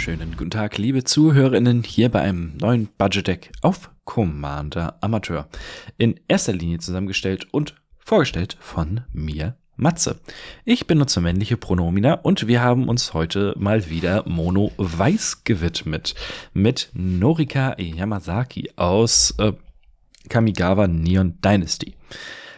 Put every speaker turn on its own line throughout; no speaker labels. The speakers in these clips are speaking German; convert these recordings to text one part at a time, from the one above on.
wunderschönen guten Tag, liebe Zuhörerinnen, hier bei einem neuen Budget Deck auf Commander Amateur. In erster Linie zusammengestellt und vorgestellt von mir, Matze. Ich benutze männliche Pronomina und wir haben uns heute mal wieder Mono Weiß gewidmet mit Norika Yamazaki aus äh, Kamigawa Neon Dynasty.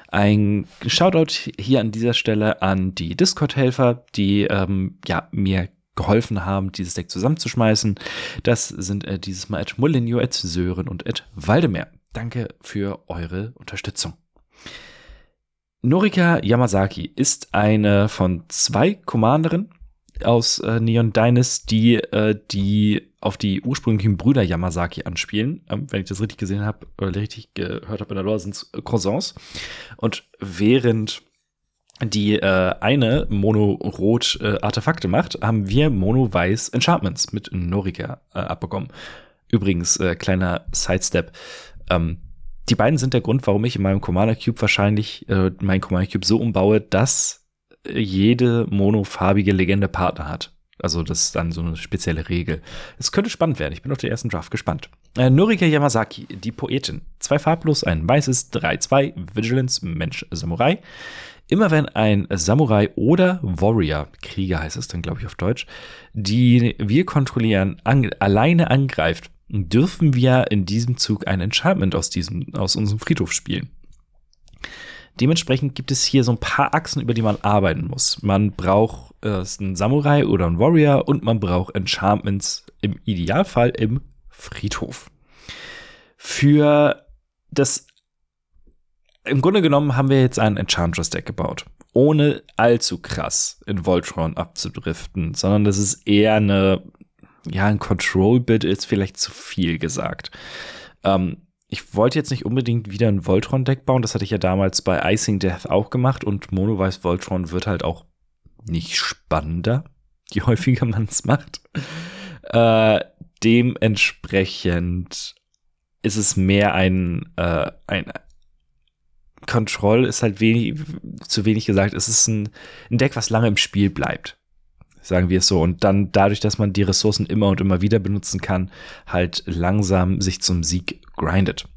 Ein Shoutout hier an dieser Stelle an die Discord-Helfer, die ähm, ja, mir geholfen haben, dieses Deck zusammenzuschmeißen. Das sind äh, dieses Mal Ed Molinio, Ed Sören und Ed Waldemar. Danke für eure Unterstützung. Norika Yamazaki ist eine von zwei Commanderinnen aus äh, Neon Dynasty, äh, die auf die ursprünglichen Brüder Yamazaki anspielen. Ähm, wenn ich das richtig gesehen habe, oder richtig gehört habe in der Lore, sind es Cousins. Und während die äh, eine Mono-Rot äh, Artefakte macht, haben wir Mono-Weiß Enchantments mit Norika äh, abbekommen. Übrigens, äh, kleiner Sidestep. Ähm, die beiden sind der Grund, warum ich in meinem Commander Cube wahrscheinlich äh, meinen Commander Cube so umbaue, dass jede monofarbige Legende Partner hat. Also das ist dann so eine spezielle Regel. Es könnte spannend werden. Ich bin auf den ersten Draft gespannt. Äh, Norika Yamazaki, die Poetin. Zwei farblos, ein weißes, 3-2, Vigilance, Mensch, Samurai. Immer wenn ein Samurai oder Warrior, Krieger heißt es dann, glaube ich, auf Deutsch, die wir kontrollieren, an, alleine angreift, dürfen wir in diesem Zug ein Enchantment aus, diesem, aus unserem Friedhof spielen. Dementsprechend gibt es hier so ein paar Achsen, über die man arbeiten muss. Man braucht äh, einen Samurai oder einen Warrior und man braucht Enchantments im Idealfall im Friedhof. Für das im Grunde genommen haben wir jetzt ein Enchantress-Deck gebaut. Ohne allzu krass in Voltron abzudriften, sondern das ist eher eine, ja, ein Control-Bit ist vielleicht zu viel gesagt. Ähm, ich wollte jetzt nicht unbedingt wieder ein Voltron-Deck bauen, das hatte ich ja damals bei Icing Death auch gemacht und Mono Weiß Voltron wird halt auch nicht spannender, je häufiger man es macht. Äh, dementsprechend ist es mehr ein, äh, ein, Control ist halt wenig, zu wenig gesagt. Es ist ein, ein Deck, was lange im Spiel bleibt. Sagen wir es so. Und dann dadurch, dass man die Ressourcen immer und immer wieder benutzen kann, halt langsam sich zum Sieg grindet.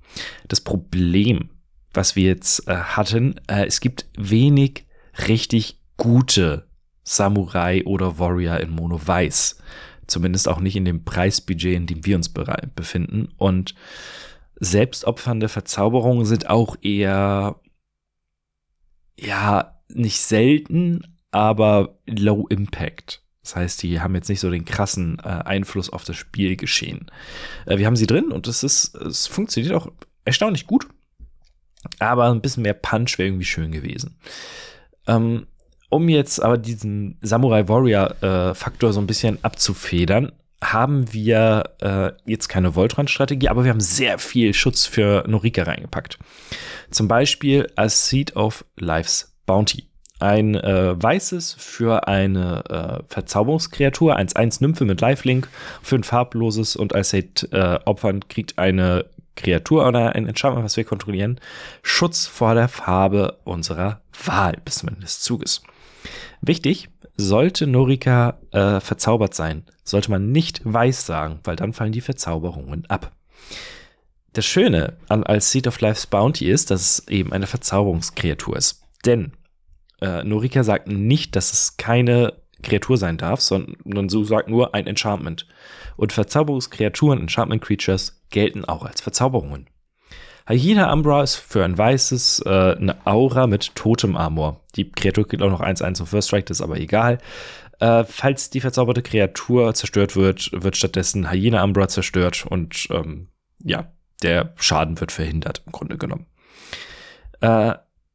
Das Problem, was wir jetzt äh, hatten, äh, es gibt wenig richtig gute Samurai oder Warrior in Mono Weiß. Zumindest auch nicht in dem Preisbudget, in dem wir uns befinden. Und selbstopfernde Verzauberungen sind auch eher, ja, nicht selten, aber low impact. Das heißt, die haben jetzt nicht so den krassen äh, Einfluss auf das Spielgeschehen. Äh, wir haben sie drin und es ist, es funktioniert auch erstaunlich gut. Aber ein bisschen mehr Punch wäre irgendwie schön gewesen. Ähm, um jetzt aber diesen Samurai Warrior äh, Faktor so ein bisschen abzufedern, haben wir äh, jetzt keine Voltron-Strategie, aber wir haben sehr viel Schutz für Norika reingepackt. Zum Beispiel als Seed of Life's Bounty. Ein äh, weißes für eine äh, Verzauberungskreatur, 1-1 Nymphe mit Lifelink, für ein farbloses und als äh, opfern kriegt eine Kreatur oder ein Enchantment, was wir kontrollieren, Schutz vor der Farbe unserer Wahl bis zum Ende des Zuges. Wichtig, sollte Norika äh, verzaubert sein, sollte man nicht weiß sagen, weil dann fallen die Verzauberungen ab. Das Schöne an als Seed of Life's Bounty ist, dass es eben eine Verzauberungskreatur ist. Denn äh, Norika sagt nicht, dass es keine Kreatur sein darf, sondern so sagt nur ein Enchantment. Und Verzauberungskreaturen, Enchantment Creatures, gelten auch als Verzauberungen. Hyena Umbra ist für ein weißes äh, eine Aura mit Totem Armor. Die Kreatur kriegt auch noch 1-1 zum First Strike, das ist aber egal. Äh, falls die verzauberte Kreatur zerstört wird, wird stattdessen Hyena Umbra zerstört und ähm, ja, der Schaden wird verhindert, im Grunde genommen. Äh,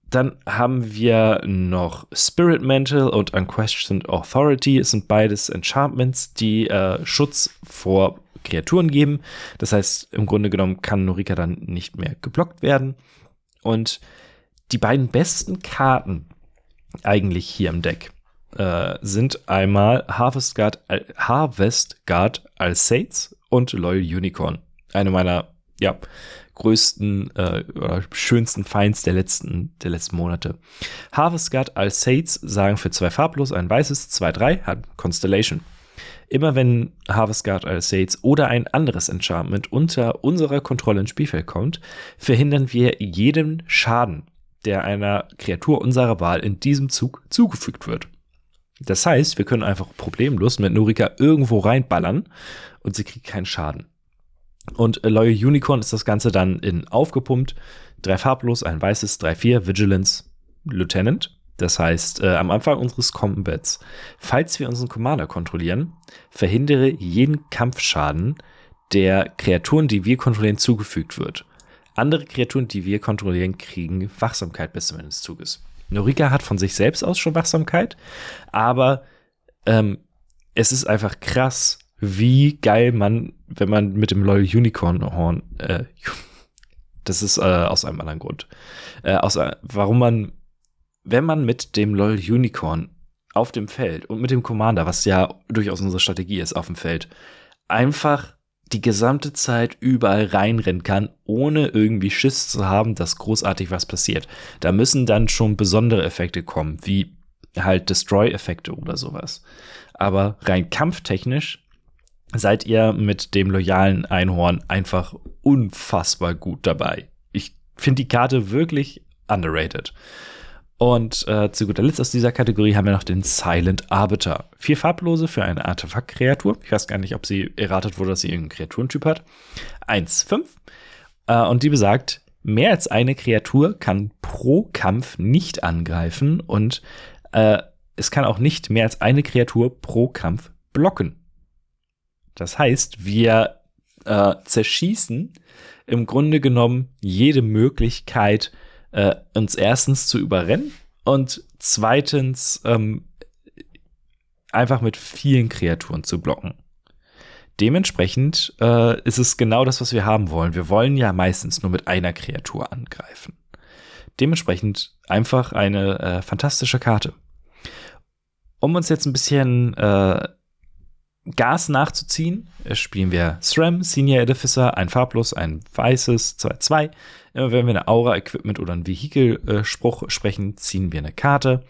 dann haben wir noch Spirit Mantle und Unquestioned Authority. Es sind beides Enchantments, die äh, Schutz vor Kreaturen geben. Das heißt, im Grunde genommen kann Norika dann nicht mehr geblockt werden. Und die beiden besten Karten eigentlich hier im Deck äh, sind einmal Harvest Guard, äh, Harvest Guard Alsates und Loyal Unicorn. Eine meiner, ja, größten äh, oder schönsten Finds der letzten, der letzten Monate. Harvest Guard Alsates sagen für zwei farblos ein weißes, 2-3, hat Constellation. Immer wenn Harvest Guard Alsates oder ein anderes Enchantment unter unserer Kontrolle ins Spielfeld kommt, verhindern wir jeden Schaden, der einer Kreatur unserer Wahl in diesem Zug zugefügt wird. Das heißt, wir können einfach problemlos mit Nurika irgendwo reinballern und sie kriegt keinen Schaden. Und Loyal Unicorn ist das Ganze dann in aufgepumpt. Drei farblos, ein weißes, 3-4, Vigilance, Lieutenant. Das heißt, äh, am Anfang unseres Combats, falls wir unseren Commander kontrollieren, verhindere jeden Kampfschaden der Kreaturen, die wir kontrollieren, zugefügt wird. Andere Kreaturen, die wir kontrollieren, kriegen Wachsamkeit bis zum Ende des Zuges. Norika hat von sich selbst aus schon Wachsamkeit, aber ähm, es ist einfach krass, wie geil man, wenn man mit dem Loyal Unicorn Horn, äh, das ist äh, aus einem anderen Grund, äh, aus, warum man, wenn man mit dem Loyal Unicorn auf dem Feld und mit dem Commander, was ja durchaus unsere Strategie ist, auf dem Feld, einfach die gesamte Zeit überall reinrennen kann, ohne irgendwie Schiss zu haben, dass großartig was passiert. Da müssen dann schon besondere Effekte kommen, wie halt Destroy-Effekte oder sowas. Aber rein kampftechnisch seid ihr mit dem loyalen Einhorn einfach unfassbar gut dabei. Ich finde die Karte wirklich underrated. Und äh, zu guter Letzt aus dieser Kategorie haben wir noch den Silent Arbiter. Vier farblose für eine Artefakt-Kreatur. Ich weiß gar nicht, ob sie erratet wurde, dass sie irgendeinen Kreaturentyp hat. Eins, fünf. Äh, und die besagt, mehr als eine Kreatur kann pro Kampf nicht angreifen und äh, es kann auch nicht mehr als eine Kreatur pro Kampf blocken. Das heißt, wir äh, zerschießen im Grunde genommen jede Möglichkeit, äh, uns erstens zu überrennen und zweitens ähm, einfach mit vielen Kreaturen zu blocken. Dementsprechend äh, ist es genau das, was wir haben wollen. Wir wollen ja meistens nur mit einer Kreatur angreifen. Dementsprechend einfach eine äh, fantastische Karte. Um uns jetzt ein bisschen äh, Gas nachzuziehen, spielen wir SRAM, Senior Edificer, ein farblos, ein weißes, 2-2. Immer wenn wir eine Aura, Equipment oder einen Vehikel-Spruch sprechen, ziehen wir eine Karte.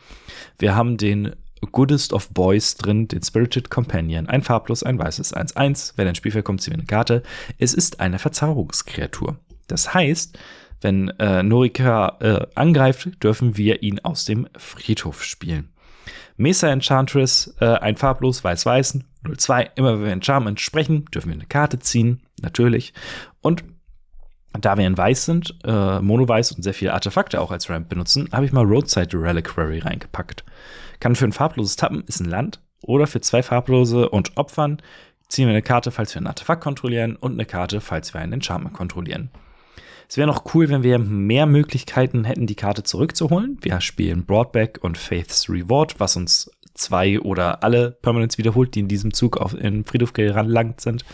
Wir haben den Goodest of Boys drin, den Spirited Companion, ein farblos, ein weißes, 1-1. Wenn ein Spielfeld kommt, ziehen wir eine Karte. Es ist eine Verzauberungskreatur. Das heißt, wenn äh, Norika äh, angreift, dürfen wir ihn aus dem Friedhof spielen. Mesa Enchantress, äh, ein farblos, weiß-weiß, 0-2. Immer wenn wir Enchantment sprechen, dürfen wir eine Karte ziehen, natürlich. Und da wir in Weiß sind, äh, Mono-Weiß und sehr viele Artefakte auch als Ramp benutzen, habe ich mal Roadside Reliquary reingepackt. Kann für ein farbloses Tappen, ist ein Land. Oder für zwei farblose und Opfern ziehen wir eine Karte, falls wir ein Artefakt kontrollieren und eine Karte, falls wir ein Enchantment kontrollieren. Es wäre noch cool, wenn wir mehr Möglichkeiten hätten, die Karte zurückzuholen. Wir spielen Broadback und Faith's Reward, was uns zwei oder alle Permanents wiederholt, die in diesem Zug auf in Friedhof gelangt sind.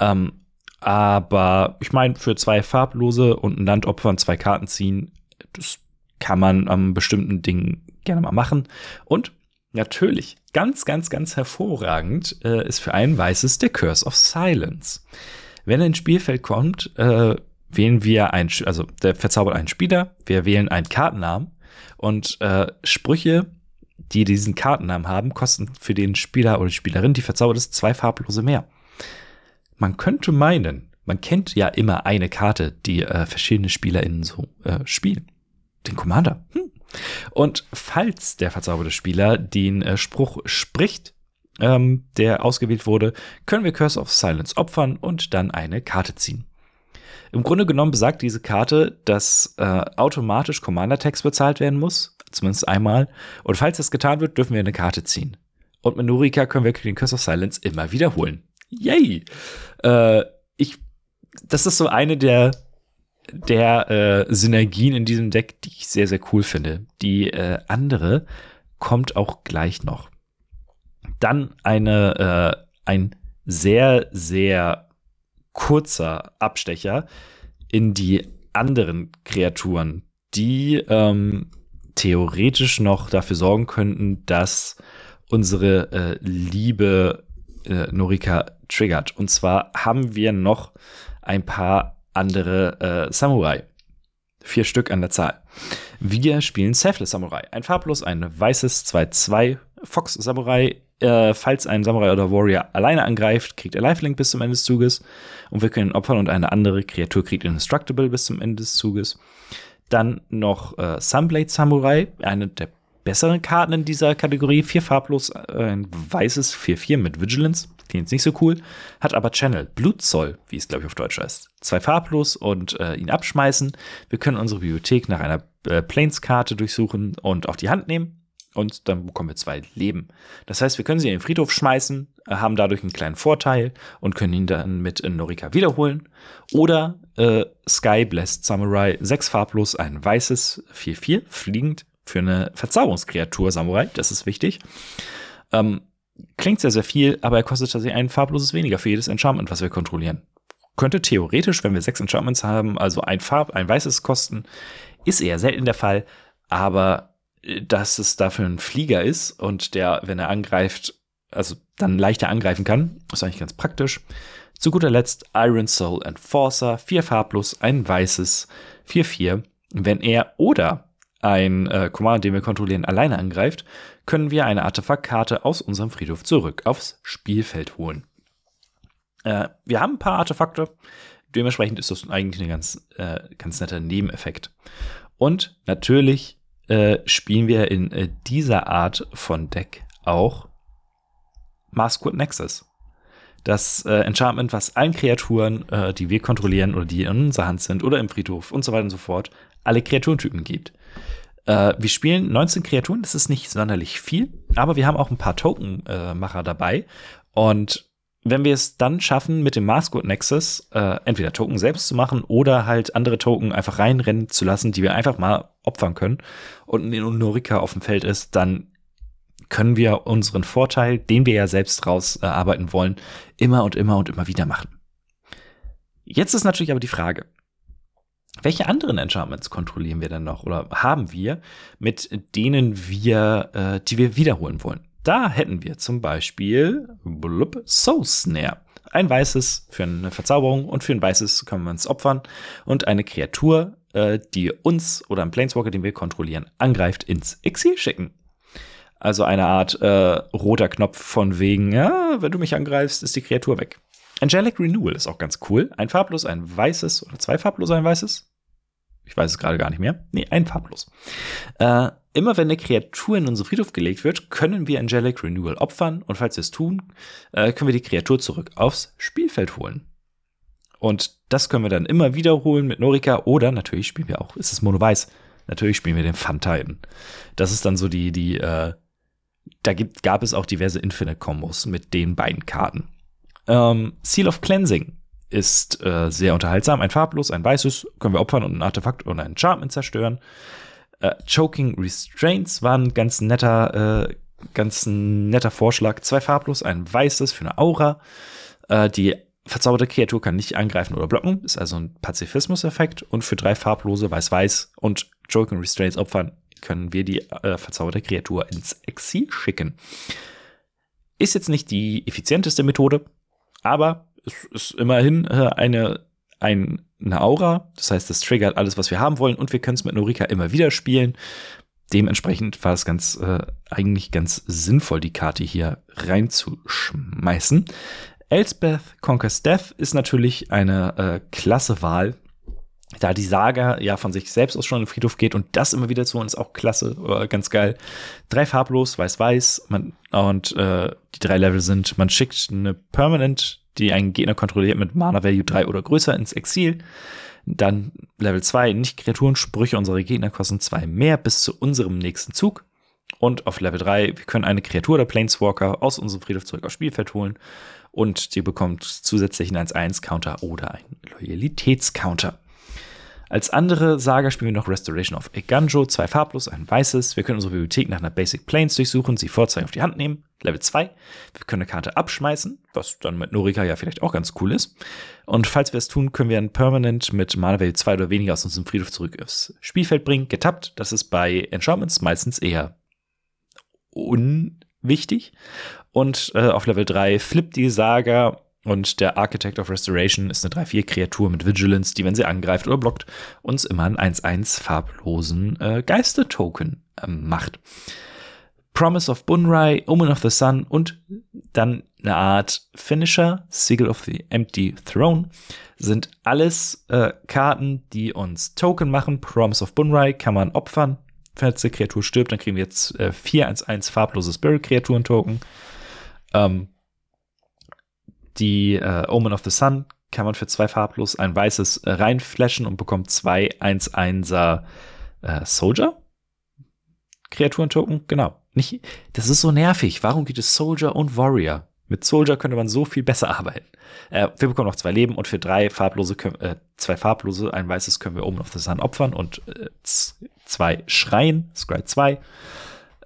Ähm, aber ich meine, für zwei farblose und ein Landopfern zwei Karten ziehen, das kann man am bestimmten Dingen gerne mal machen. Und natürlich, ganz, ganz, ganz hervorragend äh, ist für ein weißes der Curse of Silence. Wenn er ins Spielfeld kommt, äh, wählen wir ein, also der verzaubert einen Spieler, wir wählen einen Kartennamen und äh, Sprüche, die diesen Kartennamen haben, kosten für den Spieler oder die Spielerin, die verzaubert ist, zwei farblose mehr. Man könnte meinen, man kennt ja immer eine Karte, die äh, verschiedene SpielerInnen so äh, spielen. Den Commander. Hm. Und falls der verzauberte Spieler den äh, Spruch spricht, ähm, der ausgewählt wurde, können wir Curse of Silence opfern und dann eine Karte ziehen. Im Grunde genommen besagt diese Karte, dass äh, automatisch Commander-Text bezahlt werden muss, zumindest einmal. Und falls das getan wird, dürfen wir eine Karte ziehen. Und mit Nurika können wir den Curse of Silence immer wiederholen. Yay! Äh, ich, das ist so eine der, der äh, Synergien in diesem Deck, die ich sehr, sehr cool finde. Die äh, andere kommt auch gleich noch. Dann eine, äh, ein sehr, sehr kurzer Abstecher in die anderen Kreaturen, die ähm, theoretisch noch dafür sorgen könnten, dass unsere äh, liebe äh, Norika triggert. Und zwar haben wir noch ein paar andere äh, Samurai. Vier Stück an der Zahl. Wir spielen Selfless Samurai. Ein farblos, ein weißes 2-2 Fox Samurai. Äh, falls ein Samurai oder Warrior alleine angreift, kriegt er Lifelink bis zum Ende des Zuges. Und wir können ihn opfern und eine andere Kreatur kriegt Indestructible bis zum Ende des Zuges. Dann noch äh, Sunblade Samurai, eine der besseren Karten in dieser Kategorie. Vier farblos, äh, ein weißes 4-4 mit Vigilance. Klingt nicht so cool. Hat aber Channel. Blutzoll, wie es glaube ich auf Deutsch heißt. Zwei farblos und äh, ihn abschmeißen. Wir können unsere Bibliothek nach einer äh, Planes-Karte durchsuchen und auf die Hand nehmen. Und dann bekommen wir zwei Leben. Das heißt, wir können sie in den Friedhof schmeißen, äh, haben dadurch einen kleinen Vorteil und können ihn dann mit in Norika wiederholen. Oder äh, Sky Blessed Samurai, sechs farblos, ein weißes 4-4, fliegend für eine Verzauberungskreatur Samurai. Das ist wichtig. Ähm, klingt sehr, sehr viel, aber er kostet tatsächlich ein farbloses weniger für jedes Enchantment, was wir kontrollieren. Könnte theoretisch, wenn wir sechs Enchantments haben, also ein Farb, ein weißes kosten. Ist eher selten der Fall, aber äh, dass es dafür ein Flieger ist und der, wenn er angreift, also dann leichter angreifen kann, ist eigentlich ganz praktisch. Zu guter Letzt Iron Soul Enforcer, vier farblos, ein weißes, 4-4. Wenn er oder ein äh, Commander, den wir kontrollieren, alleine angreift, können wir eine Artefaktkarte aus unserem Friedhof zurück aufs Spielfeld holen. Äh, wir haben ein paar Artefakte, dementsprechend ist das eigentlich ein ganz, äh, ganz netter Nebeneffekt. Und natürlich äh, spielen wir in äh, dieser Art von Deck auch Maskwood Nexus. Das äh, Enchantment, was allen Kreaturen, äh, die wir kontrollieren oder die in unserer Hand sind oder im Friedhof und so weiter und so fort, alle Kreaturentypen gibt. Äh, wir spielen 19 Kreaturen, das ist nicht sonderlich viel, aber wir haben auch ein paar Tokenmacher dabei. Und wenn wir es dann schaffen, mit dem Maskwood Nexus äh, entweder Token selbst zu machen oder halt andere Token einfach reinrennen zu lassen, die wir einfach mal opfern können und ein Norika auf dem Feld ist, dann können wir unseren Vorteil, den wir ja selbst rausarbeiten äh, wollen, immer und immer und immer wieder machen. Jetzt ist natürlich aber die Frage, welche anderen Enchantments kontrollieren wir denn noch oder haben wir, mit denen wir, äh, die wir wiederholen wollen? Da hätten wir zum Beispiel blub, Soul Snare. Ein weißes für eine Verzauberung und für ein weißes können wir uns opfern und eine Kreatur, äh, die uns oder einen Planeswalker, den wir kontrollieren, angreift, ins Exil schicken. Also eine Art äh, roter Knopf von wegen, ja, wenn du mich angreifst, ist die Kreatur weg. Angelic Renewal ist auch ganz cool. Ein farblos, ein weißes oder zwei farblose, ein weißes. Ich weiß es gerade gar nicht mehr. Nee, ein farblos. Äh, immer wenn eine Kreatur in unseren Friedhof gelegt wird, können wir Angelic Renewal opfern und falls wir es tun, äh, können wir die Kreatur zurück aufs Spielfeld holen. Und das können wir dann immer wiederholen mit Norika oder natürlich spielen wir auch, ist es Mono-Weiß, natürlich spielen wir den Titan. Das ist dann so die, die, äh, da gibt, gab es auch diverse Infinite-Kombos mit den beiden Karten. Ähm, Seal of Cleansing ist äh, sehr unterhaltsam. Ein farblos, ein weißes, können wir opfern und ein Artefakt oder ein Enchantment zerstören. Äh, Choking Restraints war ein ganz netter, äh, ganz netter Vorschlag. Zwei farblos, ein weißes für eine Aura. Äh, die verzauberte Kreatur kann nicht angreifen oder blocken, ist also ein Pazifismus-Effekt. Und für drei farblose, weiß-weiß und Choking Restraints opfern, können wir die äh, verzauberte Kreatur ins Exil schicken. Ist jetzt nicht die effizienteste Methode, aber es ist immerhin äh, eine, ein, eine Aura. Das heißt, es triggert alles, was wir haben wollen und wir können es mit Norika immer wieder spielen. Dementsprechend war es ganz, äh, eigentlich ganz sinnvoll, die Karte hier reinzuschmeißen. Elspeth Conquers Death ist natürlich eine äh, klasse Wahl. Da die Saga ja von sich selbst aus schon in den Friedhof geht und das immer wieder zu uns ist auch klasse, äh, ganz geil. Drei farblos, weiß-weiß, und äh, die drei Level sind, man schickt eine Permanent die einen Gegner kontrolliert mit Mana Value 3 oder größer ins Exil. Dann Level 2, nicht Kreaturensprüche, unsere Gegner kosten 2 mehr bis zu unserem nächsten Zug. Und auf Level 3, wir können eine Kreatur oder Planeswalker aus unserem Friedhof zurück aufs Spielfeld holen. Und die bekommt zusätzlich einen 1-1-Counter oder einen Loyalitätscounter. Als andere Saga spielen wir noch Restoration of Eganjo, zwei farblos, ein weißes. Wir können unsere Bibliothek nach einer Basic Planes durchsuchen, sie vorzeigen auf die Hand nehmen. Level 2. Wir können eine Karte abschmeißen, was dann mit Norika ja vielleicht auch ganz cool ist. Und falls wir es tun, können wir ein Permanent mit Mana Value 2 oder weniger aus unserem Friedhof zurück aufs Spielfeld bringen. Getappt, das ist bei Enchantments meistens eher unwichtig. Und äh, auf Level 3 flippt die Saga und der Architect of Restoration ist eine 3-4-Kreatur mit Vigilance, die, wenn sie angreift oder blockt, uns immer einen 1-1 farblosen äh, Geister-Token äh, macht. Promise of Bunrai, Omen of the Sun und dann eine Art Finisher, Siegel of the Empty Throne, sind alles äh, Karten, die uns Token machen. Promise of Bunrai kann man opfern. Falls die Kreatur stirbt, dann kriegen wir jetzt äh, 4-1-1 farblose Spirit-Kreaturen-Token. Ähm, die äh, Omen of the Sun kann man für zwei farblos ein weißes äh, reinflashen und bekommt zwei 1-1er äh, Soldier. Kreaturen-Token, genau. Nicht, das ist so nervig. Warum gibt es Soldier und Warrior? Mit Soldier könnte man so viel besser arbeiten. Äh, wir bekommen noch zwei Leben und für drei farblose, äh, zwei farblose, ein weißes können wir Omen of the Sun opfern und äh, zwei Schreien, Scry 2.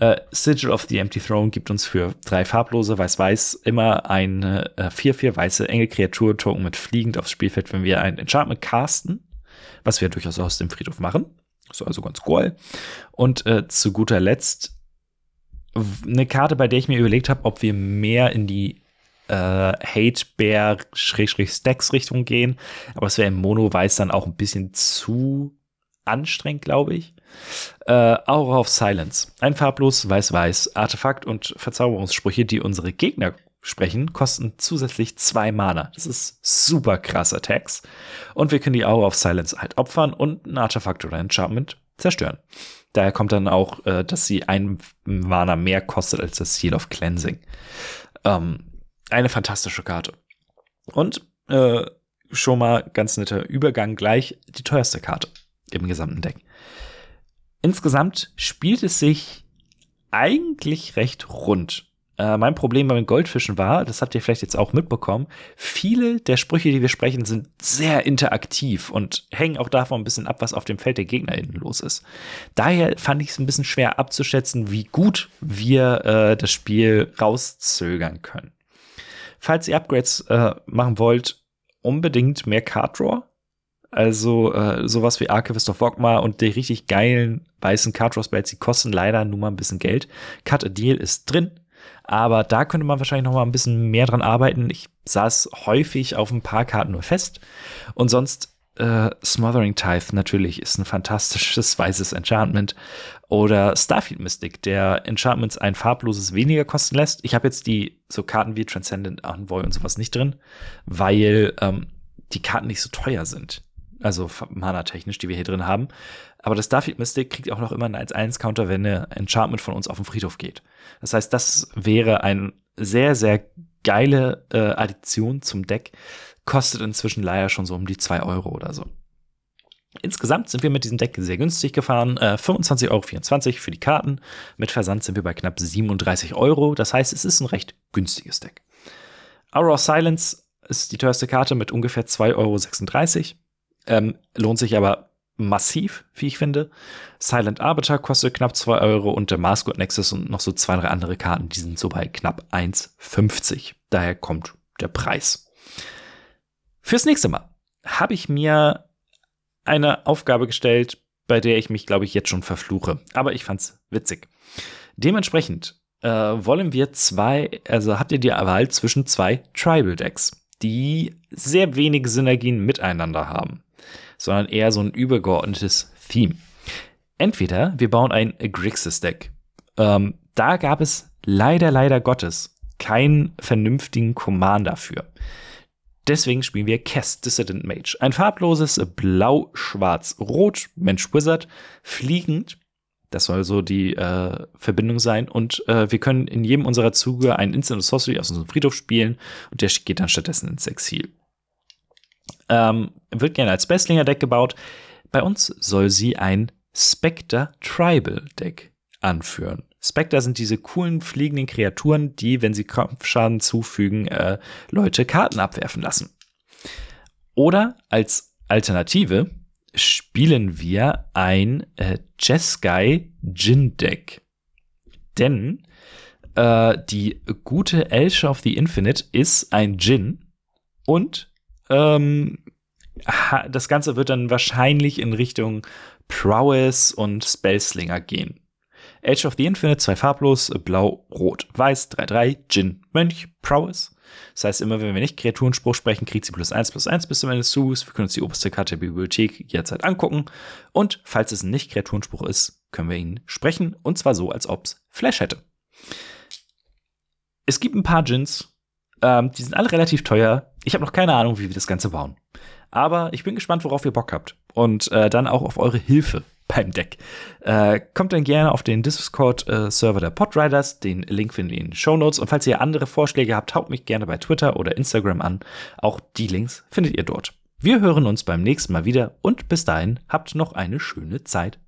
Äh, Sigil of the Empty Throne gibt uns für drei farblose Weiß-Weiß immer eine 4-4 äh, weiße Engel-Kreatur-Token mit fliegend aufs Spielfeld, wenn wir ein Enchantment casten, was wir durchaus aus dem Friedhof machen. So also ganz cool. Und äh, zu guter Letzt eine Karte, bei der ich mir überlegt habe, ob wir mehr in die äh, Hate-Bear-Stacks-Richtung gehen. Aber es wäre im Mono-Weiß dann auch ein bisschen zu anstrengend, glaube ich. Äh, Aura of Silence. Ein farblos, weiß-weiß. Artefakt und Verzauberungssprüche, die unsere Gegner sprechen, kosten zusätzlich zwei Mana. Das ist super krasser Text. Und wir können die Aura of Silence halt opfern und ein Artefakt oder ein Enchantment zerstören. Daher kommt dann auch, äh, dass sie ein Mana mehr kostet als das Seal of Cleansing. Ähm, eine fantastische Karte. Und äh, schon mal ganz netter Übergang gleich die teuerste Karte im gesamten Deck. Insgesamt spielt es sich eigentlich recht rund. Äh, mein Problem beim Goldfischen war, das habt ihr vielleicht jetzt auch mitbekommen, viele der Sprüche, die wir sprechen, sind sehr interaktiv und hängen auch davon ein bisschen ab, was auf dem Feld der GegnerInnen los ist. Daher fand ich es ein bisschen schwer abzuschätzen, wie gut wir äh, das Spiel rauszögern können. Falls ihr Upgrades äh, machen wollt, unbedingt mehr Card Draw. Also äh, sowas wie Archivist of Wogma und die richtig geilen weißen Card Draw Spells, die kosten leider nur mal ein bisschen Geld. Cut a Deal ist drin, aber da könnte man wahrscheinlich noch mal ein bisschen mehr dran arbeiten. Ich saß häufig auf ein paar Karten nur fest und sonst äh, Smothering Tithe natürlich ist ein fantastisches weißes Enchantment. Oder Starfield Mystic, der Enchantments ein farbloses weniger kosten lässt. Ich habe jetzt die so Karten wie Transcendent Envoy und sowas nicht drin, weil ähm, die Karten nicht so teuer sind. Also Mana-technisch, die wir hier drin haben. Aber das Starfield Mystic kriegt auch noch immer einen 1-1-Counter, wenn eine Enchantment von uns auf den Friedhof geht. Das heißt, das wäre eine sehr, sehr geile äh, Addition zum Deck, kostet inzwischen leider schon so um die 2 Euro oder so. Insgesamt sind wir mit diesem Deck sehr günstig gefahren. Äh, 25,24 Euro für die Karten. Mit Versand sind wir bei knapp 37 Euro. Das heißt, es ist ein recht günstiges Deck. Hour of Silence ist die teuerste Karte mit ungefähr 2,36 Euro. Ähm, lohnt sich aber massiv, wie ich finde. Silent Arbiter kostet knapp 2 Euro und der Mask Nexus und noch so zwei, drei andere Karten, die sind so bei knapp 1,50. Daher kommt der Preis. Fürs nächste Mal habe ich mir eine Aufgabe gestellt, bei der ich mich, glaube ich, jetzt schon verfluche. Aber ich fand's witzig. Dementsprechend äh, wollen wir zwei, also habt ihr die Wahl zwischen zwei Tribal Decks, die sehr wenige Synergien miteinander haben, sondern eher so ein übergeordnetes Theme. Entweder wir bauen ein Grixis Deck. Ähm, da gab es leider, leider Gottes keinen vernünftigen Commander für. Deswegen spielen wir Cast Dissident Mage. Ein farbloses Blau-Schwarz-Rot Mensch Wizard, fliegend. Das soll so die äh, Verbindung sein. Und äh, wir können in jedem unserer Züge einen Instant Sorcery aus unserem Friedhof spielen und der geht dann stattdessen ins Exil. Ähm, wird gerne als Bestlinger Deck gebaut. Bei uns soll sie ein Spectre Tribal Deck anführen. Spectre sind diese coolen fliegenden Kreaturen, die, wenn sie Kampfschaden zufügen, äh, Leute Karten abwerfen lassen. Oder als Alternative spielen wir ein äh, Jeskai Jin Deck. Denn äh, die gute Elsha of the Infinite ist ein Jin und ähm, das Ganze wird dann wahrscheinlich in Richtung Prowess und Spellslinger gehen. Age of the Infinite, zwei farblos, blau, rot, weiß, 3-3, Jin, Mönch, Prowess. Das heißt, immer wenn wir nicht Kreaturenspruch sprechen, kriegt sie plus 1 plus 1 bis zum Ende des Zuges. Wir können uns die oberste Karte der Bibliothek jederzeit angucken. Und falls es nicht Kreaturenspruch ist, können wir ihn sprechen. Und zwar so, als ob es Flash hätte. Es gibt ein paar Jins, ähm, die sind alle relativ teuer. Ich habe noch keine Ahnung, wie wir das Ganze bauen. Aber ich bin gespannt, worauf ihr Bock habt. Und äh, dann auch auf eure Hilfe beim Deck. Äh, kommt dann gerne auf den Discord-Server äh, der Podriders. Den Link findet ihr in den Show Notes. Und falls ihr andere Vorschläge habt, haut mich gerne bei Twitter oder Instagram an. Auch die Links findet ihr dort. Wir hören uns beim nächsten Mal wieder und bis dahin habt noch eine schöne Zeit.